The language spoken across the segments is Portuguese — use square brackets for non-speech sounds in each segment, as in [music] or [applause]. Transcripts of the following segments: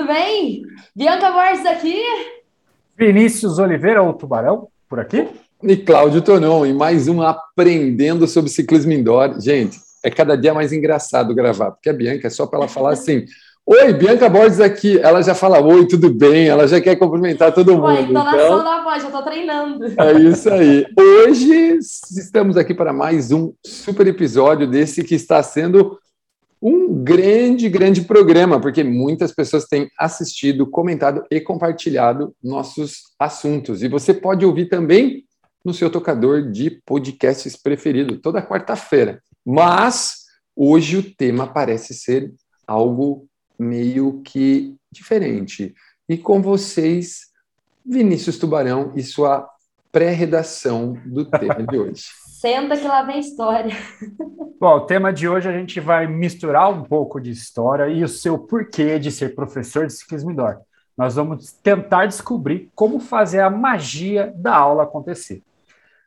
Tudo bem? Bianca Borges aqui. Vinícius Oliveira, o Tubarão, por aqui. E Cláudio Tonon, e mais um Aprendendo sobre Ciclismo Indoor. Gente, é cada dia mais engraçado gravar, porque a Bianca é só para ela falar assim: Oi, Bianca Borges aqui. Ela já fala oi, tudo bem, ela já quer cumprimentar todo mundo. Oi, entonação então, da voz, já estou treinando. É isso aí. Hoje estamos aqui para mais um super episódio desse que está sendo um grande, grande programa, porque muitas pessoas têm assistido, comentado e compartilhado nossos assuntos. E você pode ouvir também no seu tocador de podcasts preferido, toda quarta-feira. Mas hoje o tema parece ser algo meio que diferente. E com vocês, Vinícius Tubarão e sua pré-redação do tema de hoje. Senta que lá vem história. Bom, o tema de hoje a gente vai misturar um pouco de história e o seu porquê de ser professor de ciclismo. Nós vamos tentar descobrir como fazer a magia da aula acontecer.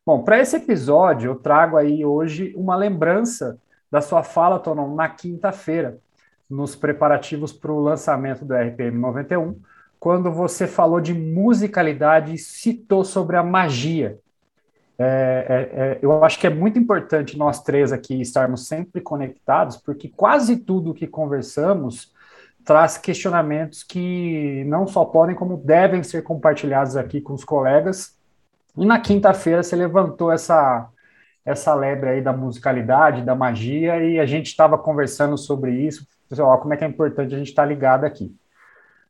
Bom, para esse episódio eu trago aí hoje uma lembrança da sua fala, Tonon, na quinta-feira, nos preparativos para o lançamento do RPM 91, quando você falou de musicalidade e citou sobre a magia é, é, é, eu acho que é muito importante nós três aqui estarmos sempre conectados, porque quase tudo que conversamos traz questionamentos que não só podem, como devem ser compartilhados aqui com os colegas. E na quinta-feira você levantou essa, essa lebre aí da musicalidade, da magia, e a gente estava conversando sobre isso. Pessoal, como é que é importante a gente estar tá ligado aqui.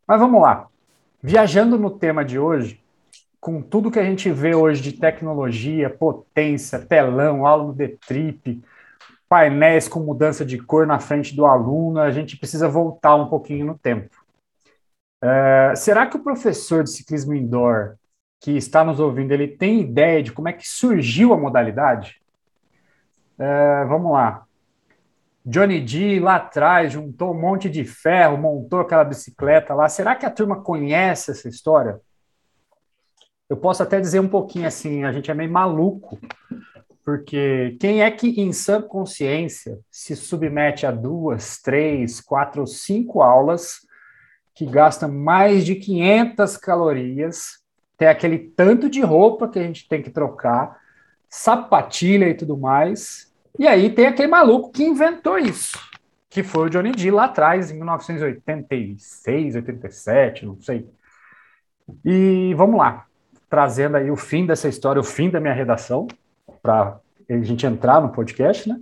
Mas vamos lá. Viajando no tema de hoje, com tudo que a gente vê hoje de tecnologia, potência, telão, aula no D-Trip, painéis com mudança de cor na frente do aluno, a gente precisa voltar um pouquinho no tempo. Uh, será que o professor de ciclismo indoor que está nos ouvindo, ele tem ideia de como é que surgiu a modalidade? Uh, vamos lá. Johnny D lá atrás juntou um monte de ferro, montou aquela bicicleta lá. Será que a turma conhece essa história? Eu posso até dizer um pouquinho assim, a gente é meio maluco, porque quem é que em sã consciência se submete a duas, três, quatro ou cinco aulas que gastam mais de 500 calorias, tem aquele tanto de roupa que a gente tem que trocar, sapatilha e tudo mais, e aí tem aquele maluco que inventou isso, que foi o Johnny D lá atrás, em 1986, 87, não sei. E vamos lá trazendo aí o fim dessa história, o fim da minha redação, para a gente entrar no podcast, né?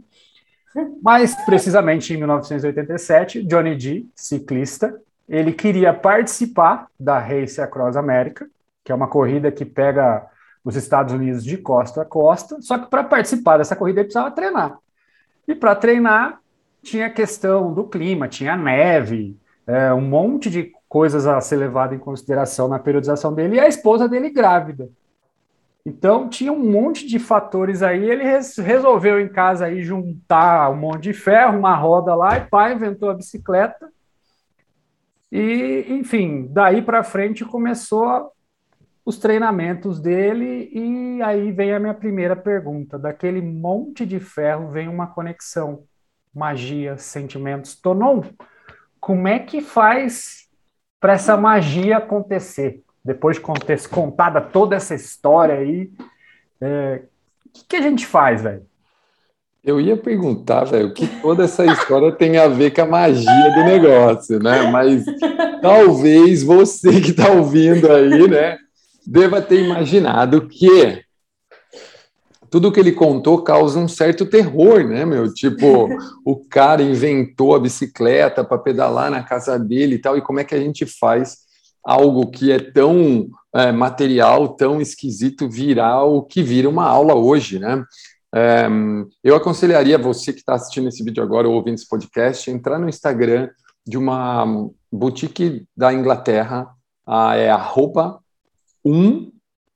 Mas, precisamente em 1987, Johnny D, ciclista, ele queria participar da Race Across America, que é uma corrida que pega os Estados Unidos de costa a costa, só que para participar dessa corrida ele precisava treinar. E para treinar, tinha a questão do clima, tinha neve, é, um monte de coisas a ser levado em consideração na periodização dele, e a esposa dele grávida. Então, tinha um monte de fatores aí, ele res resolveu em casa aí juntar um monte de ferro, uma roda lá, e pai inventou a bicicleta. E, enfim, daí para frente começou os treinamentos dele, e aí vem a minha primeira pergunta. Daquele monte de ferro vem uma conexão, magia, sentimentos. Tonon, como é que faz para essa magia acontecer. Depois de ter contada toda essa história aí, é, o que, que a gente faz, velho? Eu ia perguntar, velho, o que toda essa história [laughs] tem a ver com a magia do negócio, né? Mas [laughs] talvez você que está ouvindo aí, né, deva ter imaginado que tudo que ele contou causa um certo terror, né, meu? Tipo, [laughs] o cara inventou a bicicleta para pedalar na casa dele e tal, e como é que a gente faz algo que é tão é, material, tão esquisito, virar o que vira uma aula hoje, né? É, eu aconselharia você que está assistindo esse vídeo agora ou ouvindo esse podcast, entrar no Instagram de uma boutique da Inglaterra, a, é arroba um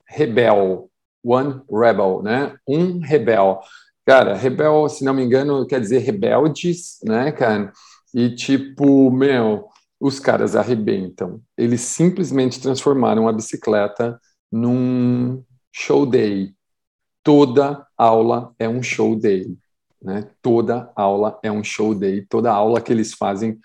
rebel, One Rebel, né? Um rebel. Cara, rebel, se não me engano, quer dizer rebeldes, né, cara? E tipo, meu, os caras arrebentam. Eles simplesmente transformaram a bicicleta num show day. Toda aula é um show day, né? Toda aula é um show day. Toda aula que eles fazem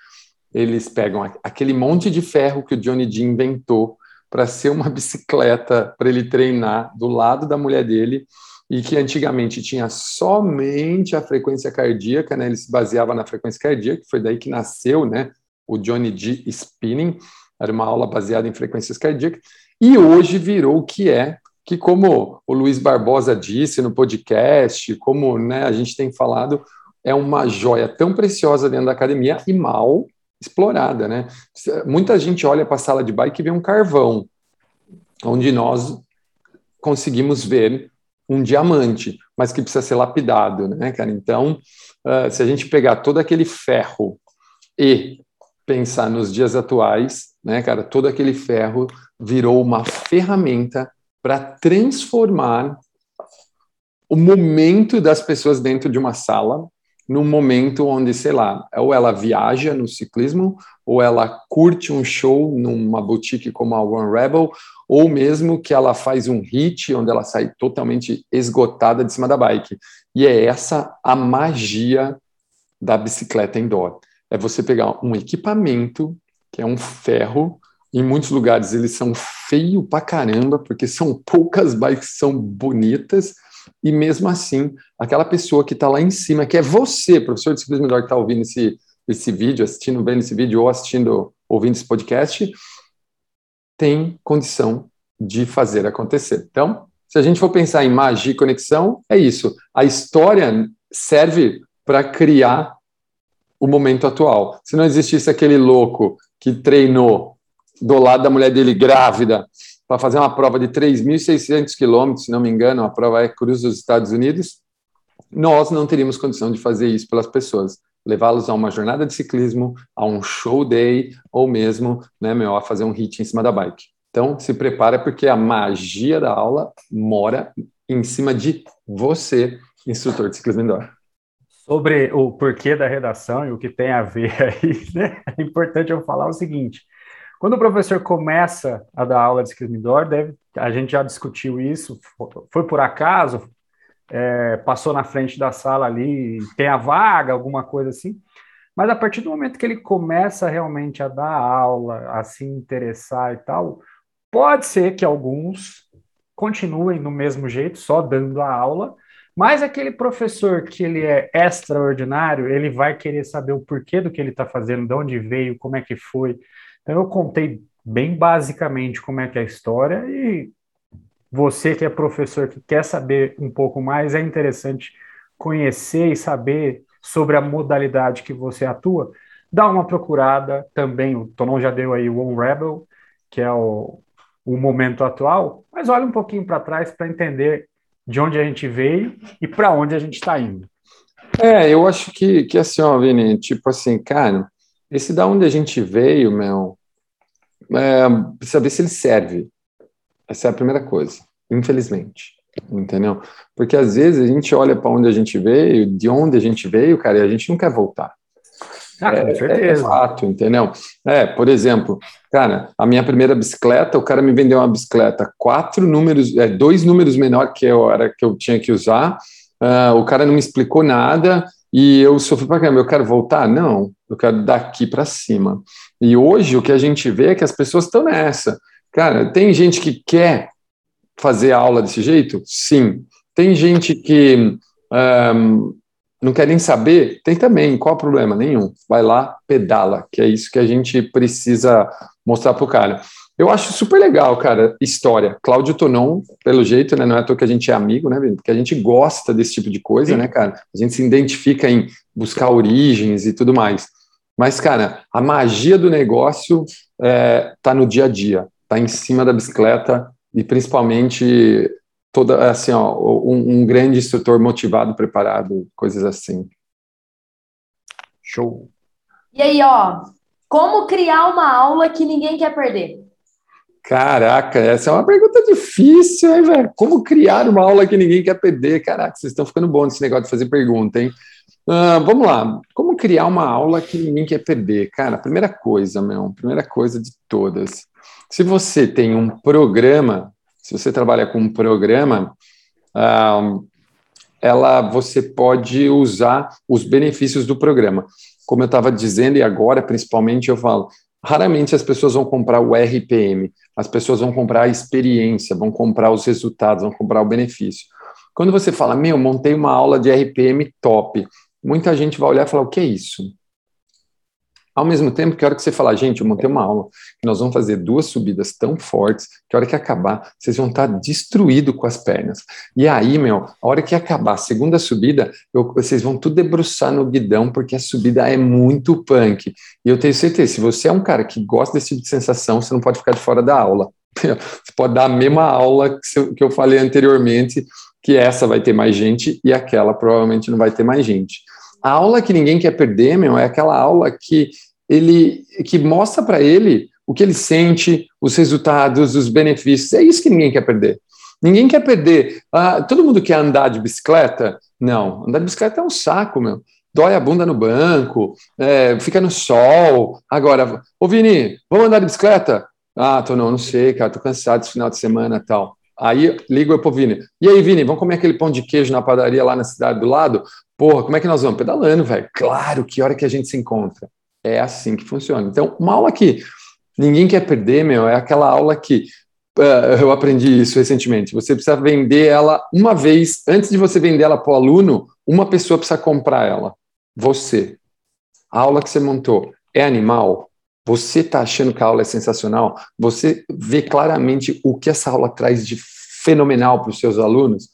eles pegam aquele monte de ferro que o Johnny D inventou para ser uma [laughs] bicicleta para ele treinar do lado da mulher dele e que antigamente tinha somente a frequência cardíaca, né? Ele se baseava na frequência cardíaca, que foi daí que nasceu, né? O Johnny D Spinning era uma aula baseada em frequências cardíacas e hoje virou o que é, que como o Luiz Barbosa disse no podcast, como né, a gente tem falado, é uma joia tão preciosa dentro da academia e mal explorada, né? Muita gente olha para a sala de bike e vê um carvão, onde nós conseguimos ver um diamante, mas que precisa ser lapidado, né, cara? Então, uh, se a gente pegar todo aquele ferro e pensar nos dias atuais, né, cara, todo aquele ferro virou uma ferramenta para transformar o momento das pessoas dentro de uma sala num momento onde, sei lá, ou ela viaja no ciclismo, ou ela curte um show numa boutique como a One Rebel, ou mesmo que ela faz um hit onde ela sai totalmente esgotada de cima da bike. E é essa a magia da bicicleta indoor. É você pegar um equipamento que é um ferro, em muitos lugares eles são feio pra caramba, porque são poucas bikes que são bonitas, e mesmo assim, aquela pessoa que está lá em cima, que é você, professor de ciclismo melhor que está ouvindo esse, esse vídeo, assistindo, vendo esse vídeo ou assistindo, ouvindo esse podcast, tem condição de fazer acontecer. Então, se a gente for pensar em magia e conexão, é isso. A história serve para criar o momento atual. Se não existisse aquele louco que treinou do lado da mulher dele grávida para fazer uma prova de 3.600 quilômetros, se não me engano, a prova é Cruz dos Estados Unidos, nós não teríamos condição de fazer isso pelas pessoas, levá-los a uma jornada de ciclismo, a um show day, ou mesmo, né, meu, a fazer um hit em cima da bike. Então, se prepara porque a magia da aula mora em cima de você, instrutor de ciclismo indoor. Sobre o porquê da redação e o que tem a ver [laughs] aí, né? É importante eu falar o seguinte: quando o professor começa a dar aula de indoor, deve, a gente já discutiu isso, foi por acaso, é, passou na frente da sala ali, tem a vaga, alguma coisa assim. Mas a partir do momento que ele começa realmente a dar aula, a se interessar e tal, pode ser que alguns continuem no mesmo jeito, só dando a aula, mas aquele professor que ele é extraordinário, ele vai querer saber o porquê do que ele está fazendo, de onde veio, como é que foi. Então eu contei bem basicamente como é que é a história e você que é professor que quer saber um pouco mais, é interessante conhecer e saber sobre a modalidade que você atua, dá uma procurada também, o Tonon já deu aí o One Rebel, que é o, o momento atual, mas olha um pouquinho para trás para entender de onde a gente veio e para onde a gente está indo. É, eu acho que, que assim, ó, Vini, tipo assim, cara, esse da onde a gente veio, meu, é, precisa ver se ele serve. Essa é a primeira coisa, infelizmente. Entendeu? Porque às vezes a gente olha para onde a gente veio, de onde a gente veio, cara, e a gente não quer voltar. Ah, é, com certeza. É, fato, entendeu? É, por exemplo, cara, a minha primeira bicicleta, o cara me vendeu uma bicicleta quatro números, é, dois números menor que eu era que eu tinha que usar. Uh, o cara não me explicou nada e eu sofri para caramba. Eu quero voltar? Não, eu quero daqui para cima. E hoje o que a gente vê é que as pessoas estão nessa. Cara, tem gente que quer fazer aula desse jeito? Sim. Tem gente que um, não quer nem saber? Tem também. Qual o problema? Nenhum. Vai lá, pedala, que é isso que a gente precisa mostrar para o cara. Eu acho super legal, cara, história. Cláudio Tonon, pelo jeito, né? Não é à toa que a gente é amigo, né, Porque a gente gosta desse tipo de coisa, Sim. né, cara? A gente se identifica em buscar origens e tudo mais. Mas, cara, a magia do negócio é, tá no dia a dia, tá em cima da bicicleta e principalmente toda assim, ó, um, um grande instrutor motivado, preparado, coisas assim. Show. E aí, ó, como criar uma aula que ninguém quer perder? Caraca, essa é uma pergunta difícil, hein, velho? Como criar uma aula que ninguém quer perder? Caraca, vocês estão ficando bons nesse negócio de fazer pergunta, hein? Uh, vamos lá. Como criar uma aula que ninguém quer perder? Cara, primeira coisa, meu, primeira coisa de todas. Se você tem um programa, se você trabalha com um programa, uh, ela você pode usar os benefícios do programa. Como eu estava dizendo, e agora principalmente eu falo, raramente as pessoas vão comprar o RPM, as pessoas vão comprar a experiência, vão comprar os resultados, vão comprar o benefício. Quando você fala, meu, montei uma aula de RPM top, muita gente vai olhar e falar, o que é isso? Ao mesmo tempo que a hora que você falar, gente, eu montei uma aula, que nós vamos fazer duas subidas tão fortes, que a hora que acabar, vocês vão estar destruídos com as pernas. E aí, meu, a hora que acabar a segunda subida, eu, vocês vão tudo debruçar no guidão, porque a subida é muito punk. E eu tenho certeza, se você é um cara que gosta desse tipo de sensação, você não pode ficar de fora da aula. [laughs] Você pode dar a mesma aula que eu falei anteriormente, que essa vai ter mais gente e aquela provavelmente não vai ter mais gente. A aula que ninguém quer perder, meu, é aquela aula que ele que mostra para ele o que ele sente, os resultados, os benefícios. É isso que ninguém quer perder. Ninguém quer perder. Ah, todo mundo quer andar de bicicleta? Não, andar de bicicleta é um saco, meu. Dói a bunda no banco, é, fica no sol. Agora, ô Vini, vamos andar de bicicleta? Ah, tô não, não sei, cara, tô cansado esse final de semana tal. Aí ligo eu pro Vini. E aí, Vini, vamos comer aquele pão de queijo na padaria lá na cidade do lado? Porra, como é que nós vamos? Pedalando, velho. Claro, que hora que a gente se encontra. É assim que funciona. Então, uma aula que ninguém quer perder, meu, é aquela aula que uh, eu aprendi isso recentemente. Você precisa vender ela uma vez, antes de você vender ela para o aluno, uma pessoa precisa comprar ela. Você. A aula que você montou é animal? Você está achando que a aula é sensacional? Você vê claramente o que essa aula traz de fenomenal para os seus alunos?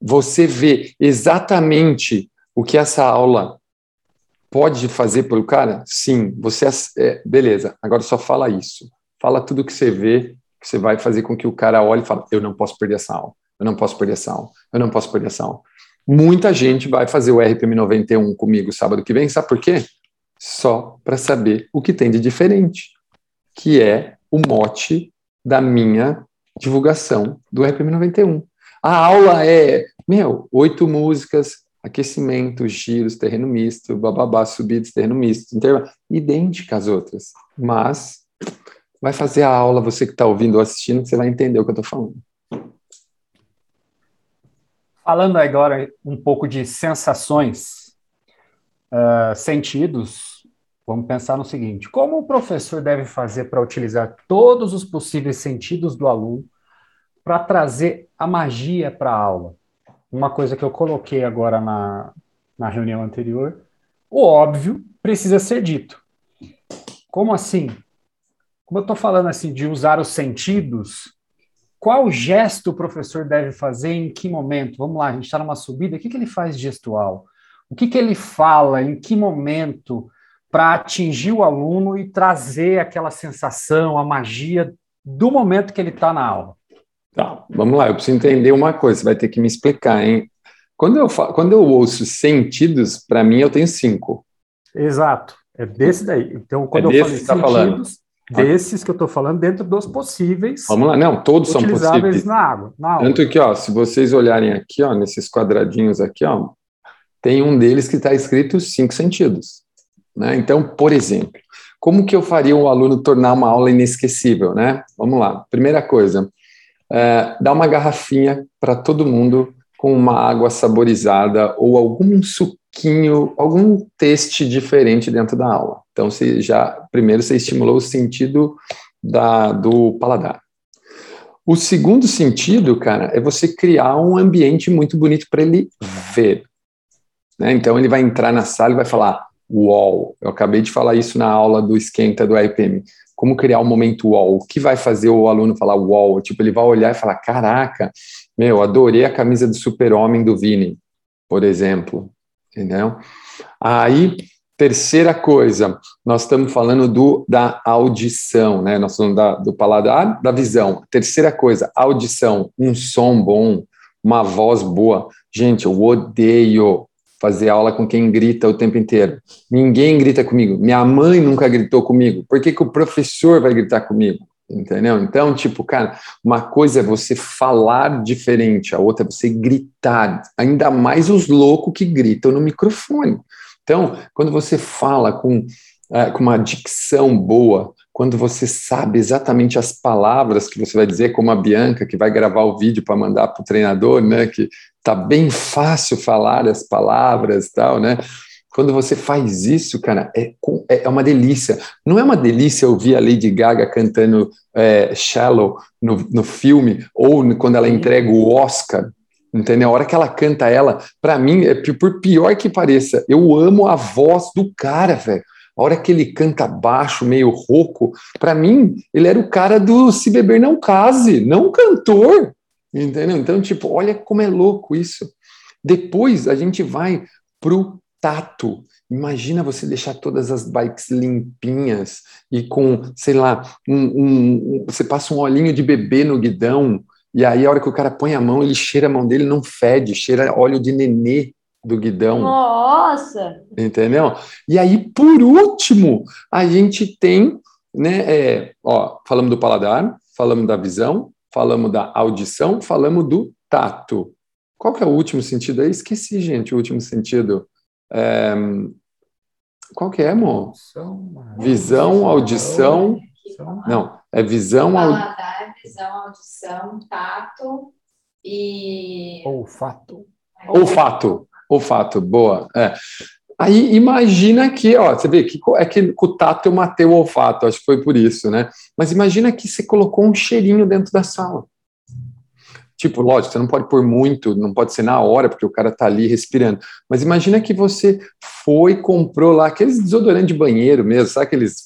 Você vê exatamente o que essa aula pode fazer pelo cara? Sim, você é, beleza. Agora só fala isso. Fala tudo que você vê, que você vai fazer com que o cara olhe e fale: eu não posso perder essa aula. Eu não posso perder essa aula. Eu não posso perder essa aula. Muita gente vai fazer o RPM 91 comigo sábado que vem, sabe por quê? Só para saber o que tem de diferente, que é o mote da minha divulgação do RPM 91. A aula é, meu, oito músicas, aquecimento, giros, terreno misto, bababá, subidas, terreno misto, idêntica às outras. Mas vai fazer a aula, você que está ouvindo ou assistindo, você vai entender o que eu estou falando. Falando agora um pouco de sensações, uh, sentidos, vamos pensar no seguinte: como o professor deve fazer para utilizar todos os possíveis sentidos do aluno para trazer a magia para a aula? uma coisa que eu coloquei agora na, na reunião anterior, o óbvio precisa ser dito. Como assim? Como eu estou falando assim de usar os sentidos, qual gesto o professor deve fazer em que momento? Vamos lá, a gente está numa subida, o que, que ele faz gestual? O que, que ele fala, em que momento, para atingir o aluno e trazer aquela sensação, a magia do momento que ele está na aula? Tá, vamos lá, eu preciso entender uma coisa, você vai ter que me explicar, hein? Quando eu, falo, quando eu ouço sentidos, para mim eu tenho cinco. Exato, é desse daí. Então, quando é eu falo tá sentidos, falando. desses que eu estou falando, dentro dos possíveis. Vamos lá, não, todos são possíveis. na água, na água. Tanto que, ó, se vocês olharem aqui, ó, nesses quadradinhos aqui, ó, tem um deles que está escrito cinco sentidos. Né? Então, por exemplo, como que eu faria um aluno tornar uma aula inesquecível, né? Vamos lá. Primeira coisa, é, dá uma garrafinha para todo mundo com uma água saborizada ou algum suquinho, algum teste diferente dentro da aula. Então, você já primeiro você estimulou o sentido da, do paladar. O segundo sentido, cara, é você criar um ambiente muito bonito para ele ver. Né? Então, ele vai entrar na sala e vai falar: Uau! Eu acabei de falar isso na aula do Esquenta do RPM como criar um momento wall, o que vai fazer o aluno falar wall, tipo, ele vai olhar e falar, caraca, meu, adorei a camisa do super-homem do Vini, por exemplo, entendeu? Aí, terceira coisa, nós estamos falando do, da audição, né, nós falamos da, do paladar, da visão. Terceira coisa, audição, um som bom, uma voz boa. Gente, eu odeio fazer aula com quem grita o tempo inteiro. Ninguém grita comigo. Minha mãe nunca gritou comigo. Por que, que o professor vai gritar comigo? Entendeu? Então, tipo, cara, uma coisa é você falar diferente, a outra é você gritar. Ainda mais os loucos que gritam no microfone. Então, quando você fala com, é, com uma dicção boa, quando você sabe exatamente as palavras que você vai dizer, como a Bianca, que vai gravar o vídeo para mandar para o treinador, né? Que tá bem fácil falar as palavras tal, né? Quando você faz isso, cara, é, é, é uma delícia. Não é uma delícia ouvir a Lady Gaga cantando é, Shallow no, no filme, ou quando ela entrega o Oscar, entendeu? A hora que ela canta ela, para mim, é por pior que pareça, eu amo a voz do cara, velho. A hora que ele canta baixo, meio rouco, para mim, ele era o cara do Se Beber Não Case, não cantor, entendeu? Então, tipo, olha como é louco isso. Depois a gente vai pro tato. Imagina você deixar todas as bikes limpinhas e com, sei lá, um, um, você passa um olhinho de bebê no guidão, e aí a hora que o cara põe a mão, ele cheira a mão dele, não fede, cheira óleo de nenê do guidão. Nossa! Entendeu? E aí, por último, a gente tem, né, é, ó, falamos do paladar, falamos da visão, falamos da audição, falamos do tato. Qual que é o último sentido aí? Esqueci, gente, o último sentido. É, qual que é, amor? Visão, audição. Não, é visão, Paladar, visão, audição, tato e. Olfato. Olfato. Olfato, boa. É. Aí imagina que, ó, você vê que é que o tato eu matei o olfato, acho que foi por isso, né? Mas imagina que você colocou um cheirinho dentro da sala. Tipo, lógico, você não pode pôr muito, não pode ser na hora, porque o cara tá ali respirando. Mas imagina que você foi comprou lá aqueles desodorantes de banheiro mesmo, sabe aqueles.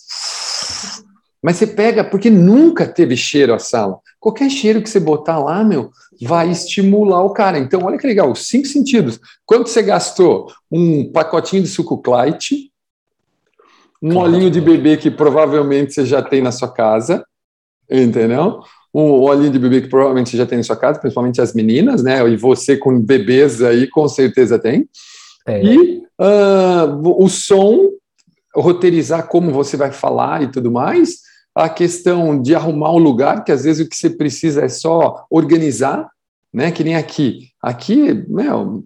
Mas você pega, porque nunca teve cheiro a sala. Qualquer cheiro que você botar lá, meu, vai estimular o cara. Então, olha que legal, os cinco sentidos. Quanto você gastou? Um pacotinho de suco Clyde, um olhinho de bebê que provavelmente você já tem na sua casa, entendeu? um olhinho de bebê que provavelmente você já tem na sua casa, principalmente as meninas, né? E você com bebês aí, com certeza tem. É. E uh, o som, roteirizar como você vai falar e tudo mais. A questão de arrumar um lugar, que às vezes o que você precisa é só organizar, né? Que nem aqui. Aqui, meu,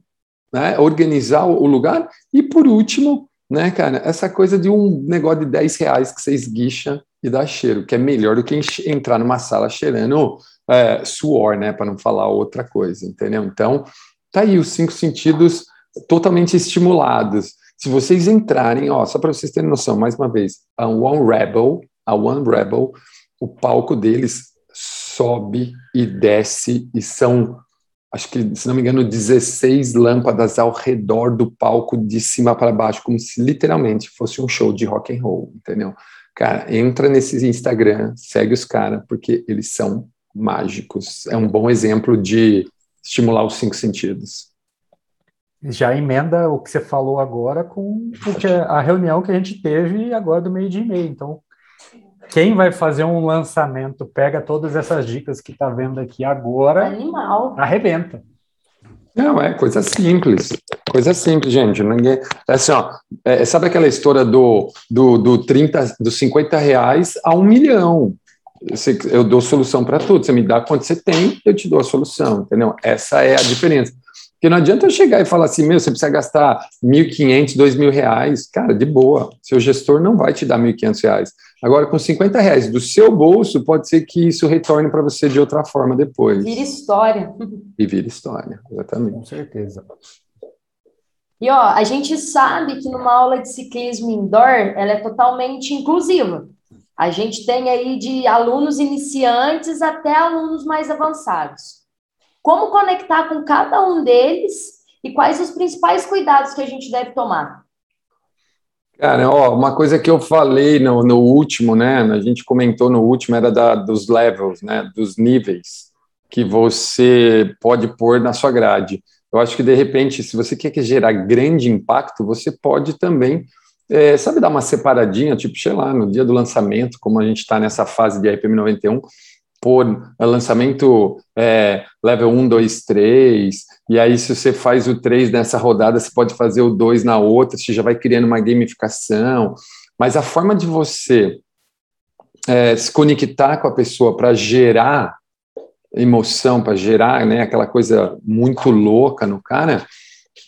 né? organizar o lugar. E por último, né, cara, essa coisa de um negócio de 10 reais que você esguicha e dá cheiro, que é melhor do que entrar numa sala cheirando é, suor, né, para não falar outra coisa, entendeu? Então, tá aí os cinco sentidos totalmente estimulados. Se vocês entrarem, ó, só para vocês terem noção, mais uma vez, a One Rebel, a One Rebel, o palco deles sobe e desce e são acho que, se não me engano, 16 lâmpadas ao redor do palco de cima para baixo, como se literalmente fosse um show de rock and roll, entendeu? Cara, entra nesse Instagram, segue os caras, porque eles são mágicos. É um bom exemplo de estimular os cinco sentidos. Já emenda o que você falou agora com a reunião que a gente teve agora do meio dia e meio. Então, quem vai fazer um lançamento pega todas essas dicas que está vendo aqui agora, Animal. arrebenta. Não, é coisa simples. Coisa simples, gente. Ninguém. É assim, ó, é, sabe aquela história do, do, do 30, dos 50 reais a um milhão? Eu dou solução para tudo. Você me dá quanto você tem, eu te dou a solução, entendeu? Essa é a diferença. Porque não adianta eu chegar e falar assim, meu, você precisa gastar 1.500, 2.000 reais. Cara, de boa. Seu gestor não vai te dar 1.500 reais. Agora, com 50 reais do seu bolso, pode ser que isso retorne para você de outra forma depois. Vira história. E vira história, exatamente. Com certeza. E ó, a gente sabe que numa aula de ciclismo indoor, ela é totalmente inclusiva. A gente tem aí de alunos iniciantes até alunos mais avançados. Como conectar com cada um deles e quais os principais cuidados que a gente deve tomar? Cara, ó, uma coisa que eu falei no, no último, né? A gente comentou no último, era da, dos levels, né? Dos níveis que você pode pôr na sua grade. Eu acho que, de repente, se você quer gerar grande impacto, você pode também, é, sabe, dar uma separadinha, tipo, sei lá, no dia do lançamento, como a gente está nessa fase de RPM 91, por lançamento é, level 1, 2, 3, e aí se você faz o 3 nessa rodada, você pode fazer o 2 na outra, você já vai criando uma gamificação, mas a forma de você é, se conectar com a pessoa para gerar emoção, para gerar né, aquela coisa muito louca no cara,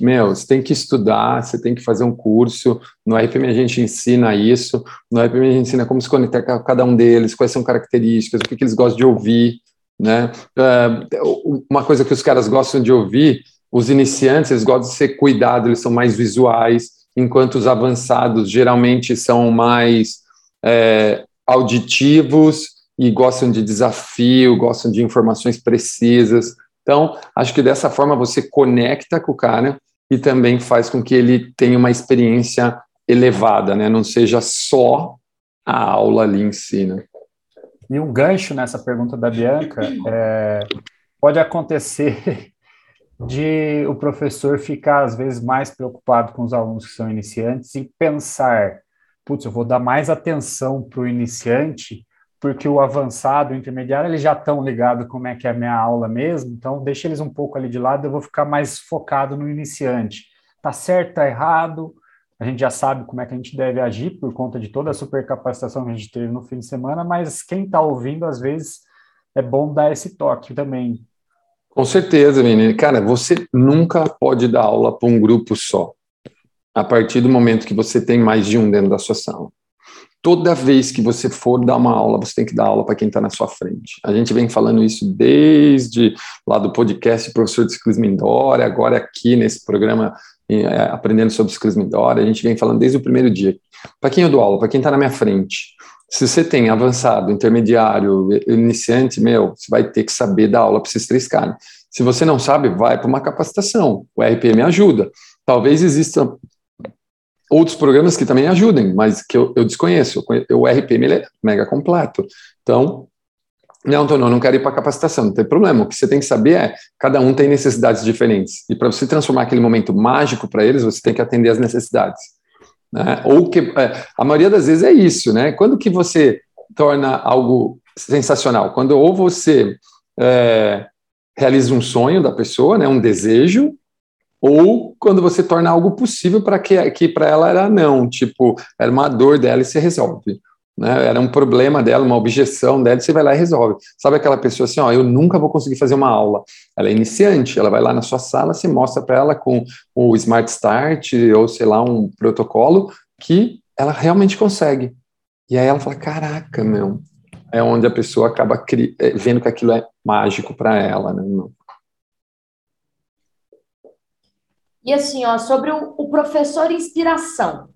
meu, você tem que estudar, você tem que fazer um curso. No RPM a gente ensina isso. No RPM a gente ensina como se conectar com cada um deles, quais são características, o que, que eles gostam de ouvir, né? Uh, uma coisa que os caras gostam de ouvir, os iniciantes, eles gostam de ser cuidados, eles são mais visuais, enquanto os avançados geralmente são mais é, auditivos e gostam de desafio, gostam de informações precisas. Então, acho que dessa forma você conecta com o cara e também faz com que ele tenha uma experiência elevada, né? Não seja só a aula ali em si, né? E um gancho nessa pergunta da Bianca, é, pode acontecer [laughs] de o professor ficar, às vezes, mais preocupado com os alunos que são iniciantes e pensar, putz, eu vou dar mais atenção para o iniciante, porque o avançado, o intermediário, eles já estão ligados como é que é a minha aula mesmo, então deixa eles um pouco ali de lado, eu vou ficar mais focado no iniciante. Tá certo, tá errado, a gente já sabe como é que a gente deve agir por conta de toda a supercapacitação que a gente teve no fim de semana, mas quem está ouvindo, às vezes, é bom dar esse toque também. Com certeza, menino. Cara, você nunca pode dar aula para um grupo só, a partir do momento que você tem mais de um dentro da sua sala. Toda vez que você for dar uma aula, você tem que dar aula para quem está na sua frente. A gente vem falando isso desde lá do podcast Professor de Ciclismo Indoor, agora aqui nesse programa aprendendo sobre ciclismo indoor, a gente vem falando desde o primeiro dia. Para quem eu dou aula, para quem está na minha frente, se você tem avançado, intermediário, iniciante, meu, você vai ter que saber dar aula para esses três caras. Se você não sabe, vai para uma capacitação. O RPM ajuda. Talvez existam outros programas que também ajudem, mas que eu, eu desconheço. O RPM é mega completo. Então, não, Antônio, eu não quero ir para capacitação, não tem problema. O que você tem que saber é, cada um tem necessidades diferentes. E para você transformar aquele momento mágico para eles, você tem que atender as necessidades. Né? Ou que é, a maioria das vezes é isso, né? Quando que você torna algo sensacional? Quando ou você é, realiza um sonho da pessoa, né, um desejo, ou quando você torna algo possível para que, que para ela era não, tipo, era uma dor dela e se resolve né? Era um problema dela, uma objeção dela, você vai lá e resolve. Sabe aquela pessoa assim, ó, eu nunca vou conseguir fazer uma aula. Ela é iniciante, ela vai lá na sua sala, você mostra para ela com o Smart Start ou sei lá um protocolo que ela realmente consegue. E aí ela fala, caraca, meu, é onde a pessoa acaba é, vendo que aquilo é mágico para ela, né? E assim, ó, sobre o, o professor inspiração.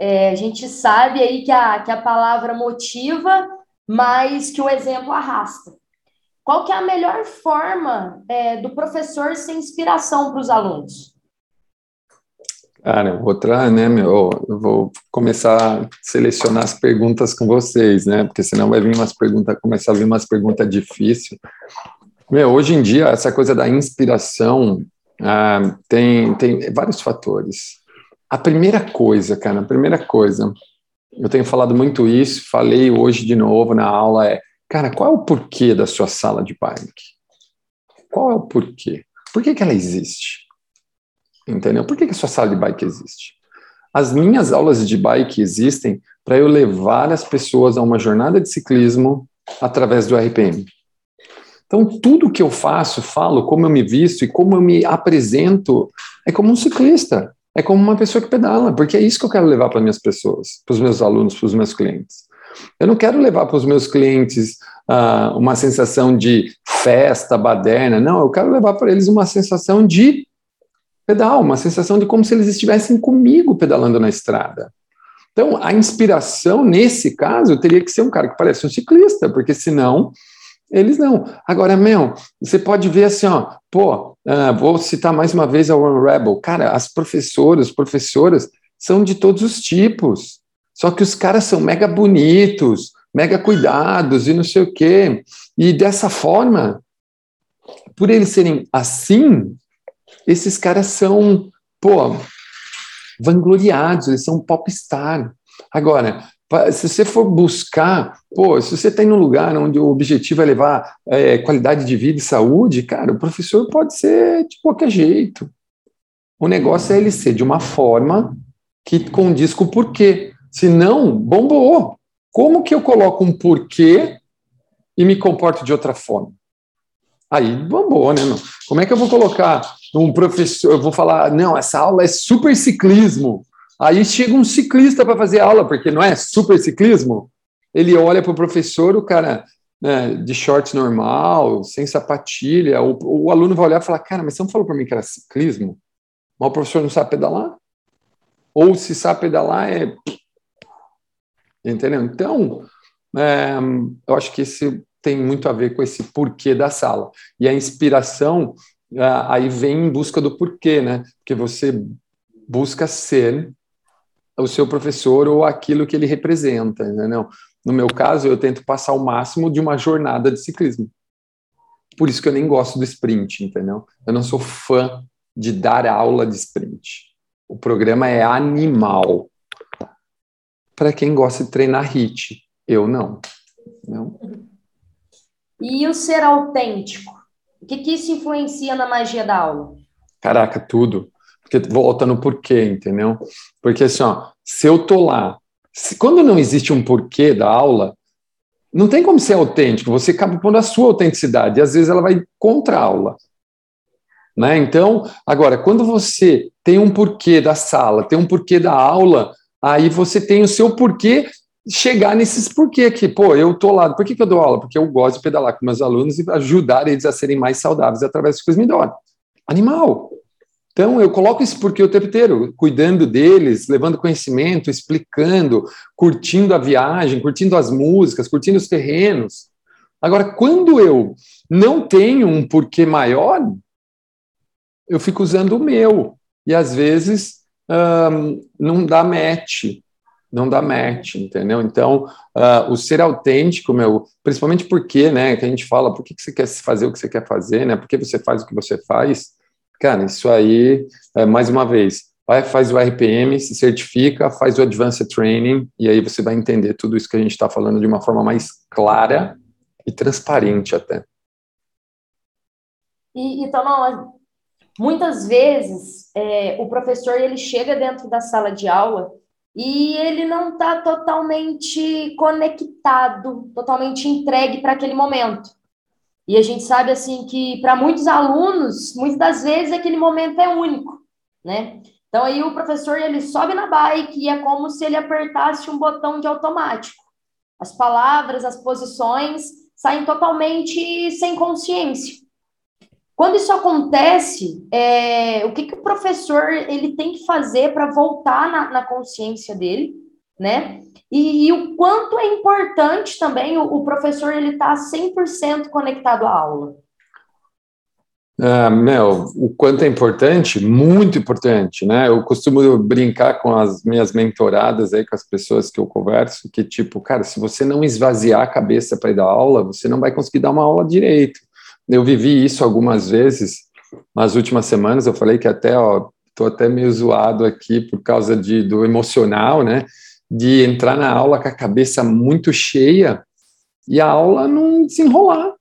É, a gente sabe aí que a, que a palavra motiva, mas que o exemplo arrasta. Qual que é a melhor forma é, do professor ser inspiração para os alunos? Cara, eu vou, né, meu, eu vou começar a selecionar as perguntas com vocês, né, porque senão vai vir umas perguntas, começar a vir umas perguntas difíceis. Meu, hoje em dia, essa coisa da inspiração ah, tem, tem vários fatores. A primeira coisa, cara, a primeira coisa, eu tenho falado muito isso, falei hoje de novo na aula, é, cara, qual é o porquê da sua sala de bike? Qual é o porquê? Por que, que ela existe? Entendeu? Por que, que a sua sala de bike existe? As minhas aulas de bike existem para eu levar as pessoas a uma jornada de ciclismo através do RPM. Então, tudo que eu faço, falo, como eu me visto e como eu me apresento, é como um ciclista. É como uma pessoa que pedala, porque é isso que eu quero levar para minhas pessoas, para os meus alunos, para os meus clientes. Eu não quero levar para os meus clientes uh, uma sensação de festa, baderna, não, eu quero levar para eles uma sensação de pedal, uma sensação de como se eles estivessem comigo pedalando na estrada. Então, a inspiração, nesse caso, teria que ser um cara que parece um ciclista, porque senão eles não. Agora, meu, você pode ver assim, ó, pô, uh, vou citar mais uma vez a One Rebel. Cara, as professoras, professoras são de todos os tipos. Só que os caras são mega bonitos, mega cuidados e não sei o quê. E dessa forma, por eles serem assim, esses caras são, pô, vangloriados, eles são popstar. Agora, se você for buscar, pô, se você tem tá num lugar onde o objetivo é levar é, qualidade de vida e saúde, cara, o professor pode ser de qualquer jeito. O negócio é ele ser de uma forma que condiz com o porquê. Se não, bombou. Como que eu coloco um porquê e me comporto de outra forma? Aí bombou, né? Como é que eu vou colocar um professor, eu vou falar, não, essa aula é super ciclismo. Aí chega um ciclista para fazer aula, porque não é super ciclismo. Ele olha para o professor, o cara né, de shorts normal, sem sapatilha, o, o, aluno vai olhar e falar, cara, mas você não falou para mim que era ciclismo? Mas o professor não sabe pedalar? Ou se sabe pedalar, é... Entendeu? Então, é, eu acho que esse tem muito a ver com esse porquê da sala. E a inspiração é, aí vem em busca do porquê, né? Porque você busca ser o seu professor ou aquilo que ele representa, entendeu? No meu caso, eu tento passar o máximo de uma jornada de ciclismo. Por isso que eu nem gosto do sprint, entendeu? Eu não sou fã de dar aula de sprint. O programa é animal. Para quem gosta de treinar HIT, eu não. não. E o ser autêntico? O que, que isso influencia na magia da aula? Caraca, tudo. Porque volta no porquê, entendeu? Porque assim, ó, se eu tô lá quando não existe um porquê da aula, não tem como ser autêntico, você acaba pondo a sua autenticidade, e às vezes ela vai contra a aula. Né? Então, agora, quando você tem um porquê da sala, tem um porquê da aula, aí você tem o seu porquê chegar nesses porquê aqui. Pô, eu tô lá, por que, que eu dou aula? Porque eu gosto de pedalar com meus alunos e ajudar eles a serem mais saudáveis através do que me dão. Animal. Então, eu coloco esse porquê o tempo inteiro, cuidando deles, levando conhecimento, explicando, curtindo a viagem, curtindo as músicas, curtindo os terrenos. Agora, quando eu não tenho um porquê maior, eu fico usando o meu. E às vezes um, não dá match, não dá match, entendeu? Então, uh, o ser autêntico, meu, principalmente porque, né, que a gente fala, por que, que você quer fazer o que você quer fazer, né? Por que você faz o que você faz? Cara, isso aí, é, mais uma vez, vai, faz o RPM, se certifica, faz o Advanced Training, e aí você vai entender tudo isso que a gente está falando de uma forma mais clara e transparente até. E, então, muitas vezes é, o professor ele chega dentro da sala de aula e ele não está totalmente conectado, totalmente entregue para aquele momento. E a gente sabe assim que para muitos alunos, muitas das vezes aquele momento é único, né? Então aí o professor ele sobe na bike e é como se ele apertasse um botão de automático. As palavras, as posições saem totalmente sem consciência. Quando isso acontece, é, o que, que o professor ele tem que fazer para voltar na, na consciência dele, né? E, e, o quanto é importante também o, o professor ele estar tá 100% conectado à aula. Ah, o quanto é importante, muito importante, né? Eu costumo brincar com as minhas mentoradas aí, com as pessoas que eu converso, que tipo, cara, se você não esvaziar a cabeça para ir dar aula, você não vai conseguir dar uma aula direito. Eu vivi isso algumas vezes nas últimas semanas, eu falei que até, ó, tô até meio zoado aqui por causa de, do emocional, né? De entrar na aula com a cabeça muito cheia e a aula não desenrolar.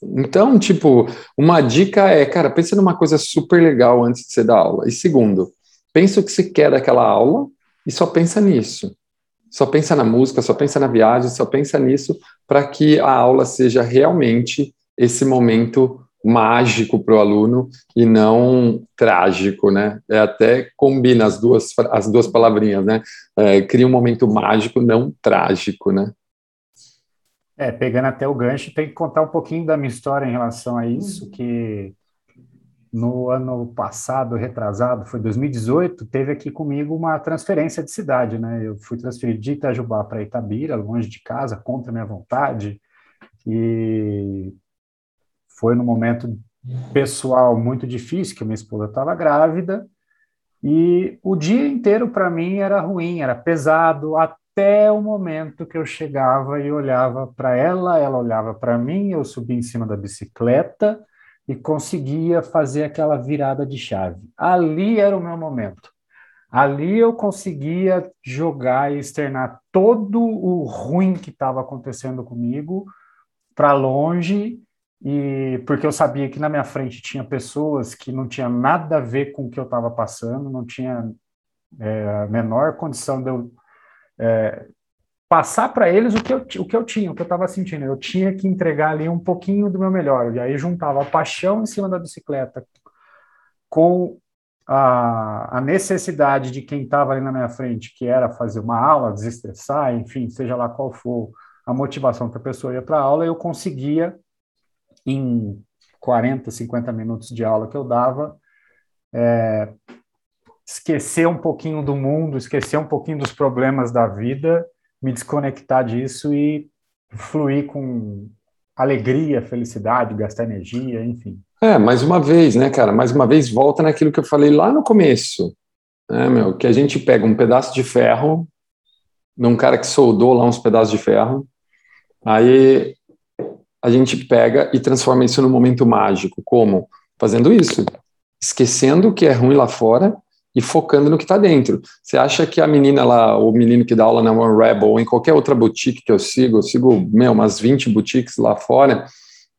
Então, tipo, uma dica é, cara, pensa numa coisa super legal antes de você dar aula. E segundo, pensa o que você quer daquela aula e só pensa nisso. Só pensa na música, só pensa na viagem, só pensa nisso para que a aula seja realmente esse momento mágico para o aluno e não trágico, né? É, até combina as duas, as duas palavrinhas, né? É, cria um momento mágico, não trágico, né? É, pegando até o gancho, tem que contar um pouquinho da minha história em relação a isso, que no ano passado, retrasado, foi 2018, teve aqui comigo uma transferência de cidade, né? Eu fui transferido de Itajubá para Itabira, longe de casa, contra minha vontade, e foi num momento pessoal muito difícil, que minha esposa estava grávida, e o dia inteiro para mim era ruim, era pesado, até o momento que eu chegava e olhava para ela, ela olhava para mim, eu subia em cima da bicicleta e conseguia fazer aquela virada de chave. Ali era o meu momento. Ali eu conseguia jogar e externar todo o ruim que estava acontecendo comigo para longe e porque eu sabia que na minha frente tinha pessoas que não tinha nada a ver com o que eu estava passando, não tinha é, a menor condição de eu é, passar para eles o que, eu, o que eu tinha, o que eu estava sentindo. Eu tinha que entregar ali um pouquinho do meu melhor. E aí juntava a paixão em cima da bicicleta com a, a necessidade de quem estava ali na minha frente, que era fazer uma aula, desestressar, enfim, seja lá qual for a motivação que a pessoa ia para a aula, eu conseguia, em 40, 50 minutos de aula que eu dava, é, esquecer um pouquinho do mundo, esquecer um pouquinho dos problemas da vida me desconectar disso e fluir com alegria, felicidade, gastar energia, enfim. É, mais uma vez, né, cara? Mais uma vez, volta naquilo que eu falei lá no começo, né, meu? Que a gente pega um pedaço de ferro, num cara que soldou lá uns pedaços de ferro, aí a gente pega e transforma isso num momento mágico. Como? Fazendo isso. Esquecendo o que é ruim lá fora e focando no que está dentro. Você acha que a menina lá, o menino que dá aula na One Rebel, ou em qualquer outra boutique que eu sigo, eu sigo, meu, umas 20 boutiques lá fora,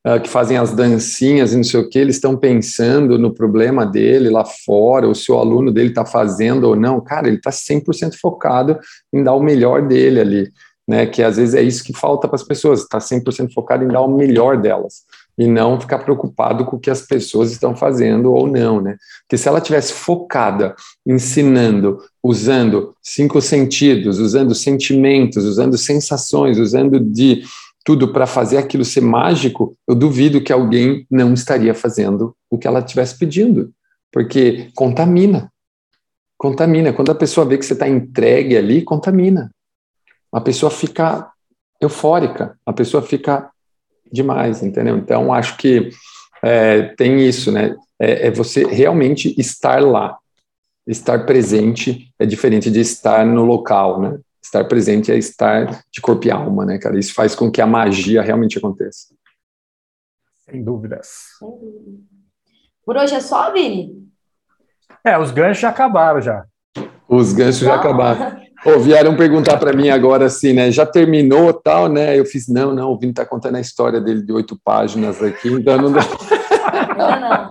uh, que fazem as dancinhas e não sei o que, eles estão pensando no problema dele lá fora, ou se o aluno dele está fazendo ou não. Cara, ele está 100% focado em dar o melhor dele ali. Né, que às vezes é isso que falta para as pessoas, está 100% focado em dar o melhor delas e não ficar preocupado com o que as pessoas estão fazendo ou não, né? Porque se ela tivesse focada, ensinando, usando cinco sentidos, usando sentimentos, usando sensações, usando de tudo para fazer aquilo ser mágico, eu duvido que alguém não estaria fazendo o que ela estivesse pedindo, porque contamina. Contamina. Quando a pessoa vê que você está entregue ali, contamina. A pessoa fica eufórica, a pessoa fica demais, entendeu? Então, acho que é, tem isso, né? É, é, você realmente estar lá. Estar presente é diferente de estar no local, né? Estar presente é estar de corpo e alma, né, cara? Isso faz com que a magia realmente aconteça. Sem dúvidas. Por hoje é só, Vini? É, os ganchos já acabaram já. Os ganchos já acabaram. [laughs] Pô, vieram perguntar para mim agora assim, né? Já terminou tal, né? Eu fiz, não, não, o Vini está contando a história dele de oito páginas aqui, então não dá. [laughs] Não, não.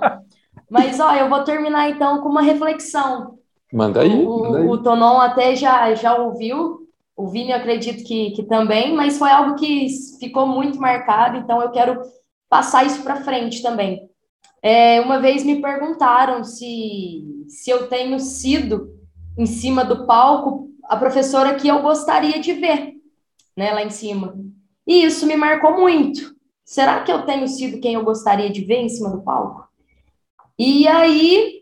Mas, ó, eu vou terminar então com uma reflexão. Manda aí. O, manda aí. o Tonon até já, já ouviu, o Vini eu acredito que, que também, mas foi algo que ficou muito marcado, então eu quero passar isso para frente também. É, uma vez me perguntaram se, se eu tenho sido em cima do palco a professora que eu gostaria de ver, né, lá em cima. E isso me marcou muito. Será que eu tenho sido quem eu gostaria de ver em cima do palco? E aí,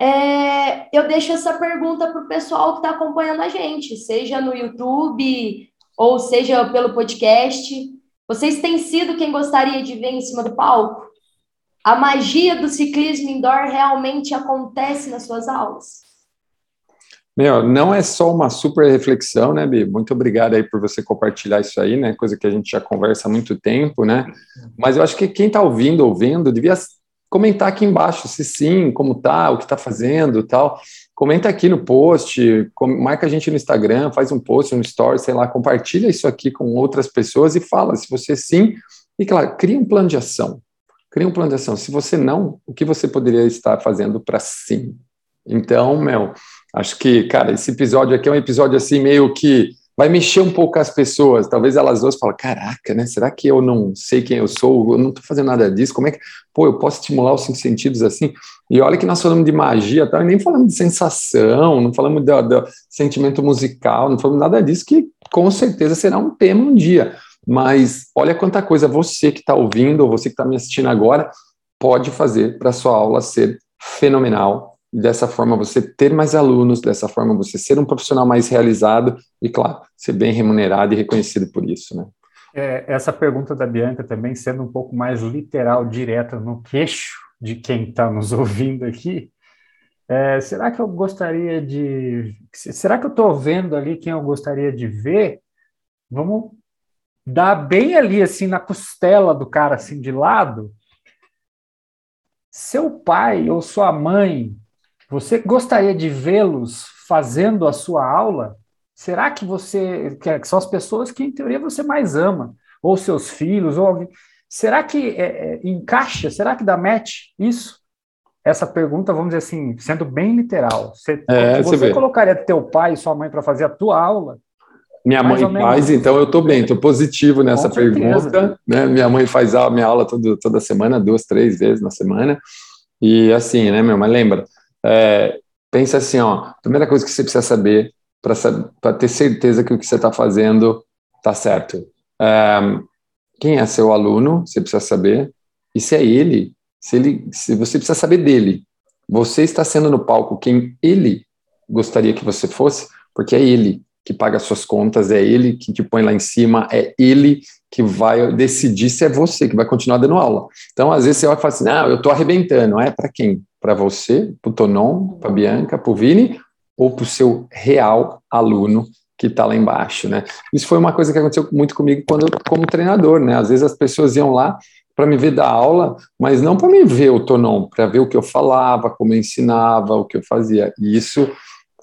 é, eu deixo essa pergunta para o pessoal que está acompanhando a gente, seja no YouTube ou seja pelo podcast. Vocês têm sido quem gostaria de ver em cima do palco? A magia do ciclismo indoor realmente acontece nas suas aulas? Meu, não é só uma super reflexão, né, Bi? Muito obrigado aí por você compartilhar isso aí, né? Coisa que a gente já conversa há muito tempo, né? Mas eu acho que quem está ouvindo, ouvindo, devia comentar aqui embaixo se sim, como tá, o que está fazendo, tal. Comenta aqui no post, marca a gente no Instagram, faz um post, um story, sei lá, compartilha isso aqui com outras pessoas e fala se você sim. E claro, cria um plano de ação. Cria um plano de ação. Se você não, o que você poderia estar fazendo para sim? Então, meu, Acho que, cara, esse episódio aqui é um episódio assim meio que vai mexer um pouco as pessoas. Talvez elas duas falem, caraca, né? Será que eu não sei quem eu sou? Eu não estou fazendo nada disso. Como é que, pô, eu posso estimular os cinco sentidos assim? E olha que nós falamos de magia, tá? e nem falamos de sensação, não falamos do sentimento musical, não falamos nada disso, que com certeza será um tema um dia. Mas olha quanta coisa você que está ouvindo, ou você que está me assistindo agora, pode fazer para sua aula ser fenomenal e dessa forma você ter mais alunos, dessa forma você ser um profissional mais realizado e, claro, ser bem remunerado e reconhecido por isso, né? É, essa pergunta da Bianca também sendo um pouco mais literal, direta no queixo de quem está nos ouvindo aqui, é, será que eu gostaria de. Será que eu estou vendo ali quem eu gostaria de ver? Vamos dar bem ali, assim, na costela do cara, assim, de lado. Seu pai ou sua mãe você gostaria de vê-los fazendo a sua aula? Será que você, que são as pessoas que em teoria você mais ama, ou seus filhos, ou alguém, será que é, é, encaixa? Será que dá match isso? Essa pergunta, vamos dizer assim, sendo bem literal. Você, é, você, você colocaria teu pai e sua mãe para fazer a tua aula? Minha Mais mãe faz, então eu estou bem, estou positivo nessa pergunta. Né? Minha mãe faz a minha aula todo, toda semana, duas, três vezes na semana. E assim, né, meu? Mas lembra, é, pensa assim, ó, primeira coisa que você precisa saber para ter certeza que o que você está fazendo está certo. É, quem é seu aluno, você precisa saber. E se é ele, se ele, se você precisa saber dele. Você está sendo no palco quem ele gostaria que você fosse, porque é ele que paga suas contas, é ele que te põe lá em cima, é ele que vai decidir se é você que vai continuar dando aula. Então, às vezes você vai falar assim, não, eu estou arrebentando. É para quem? Para você, para o Tonon, para a Bianca, para o Vini, ou para o seu real aluno que está lá embaixo, né? Isso foi uma coisa que aconteceu muito comigo quando eu, como treinador, né? Às vezes as pessoas iam lá para me ver dar aula, mas não para me ver o Tonon, para ver o que eu falava, como eu ensinava, o que eu fazia. E isso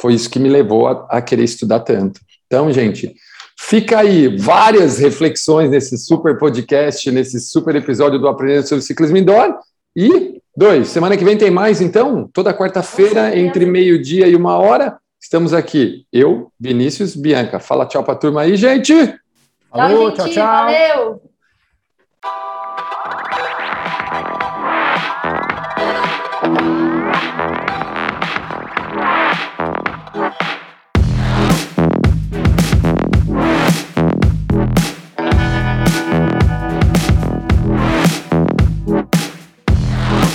foi isso que me levou a, a querer estudar tanto. Então, gente, fica aí várias reflexões nesse super podcast, nesse super episódio do Aprendendo sobre Ciclismo Indoor. E, dois, semana que vem tem mais, então? Toda quarta-feira, entre meio-dia e uma hora, estamos aqui. Eu, Vinícius, Bianca. Fala tchau para a turma aí, gente! Tchau, gente. Valeu!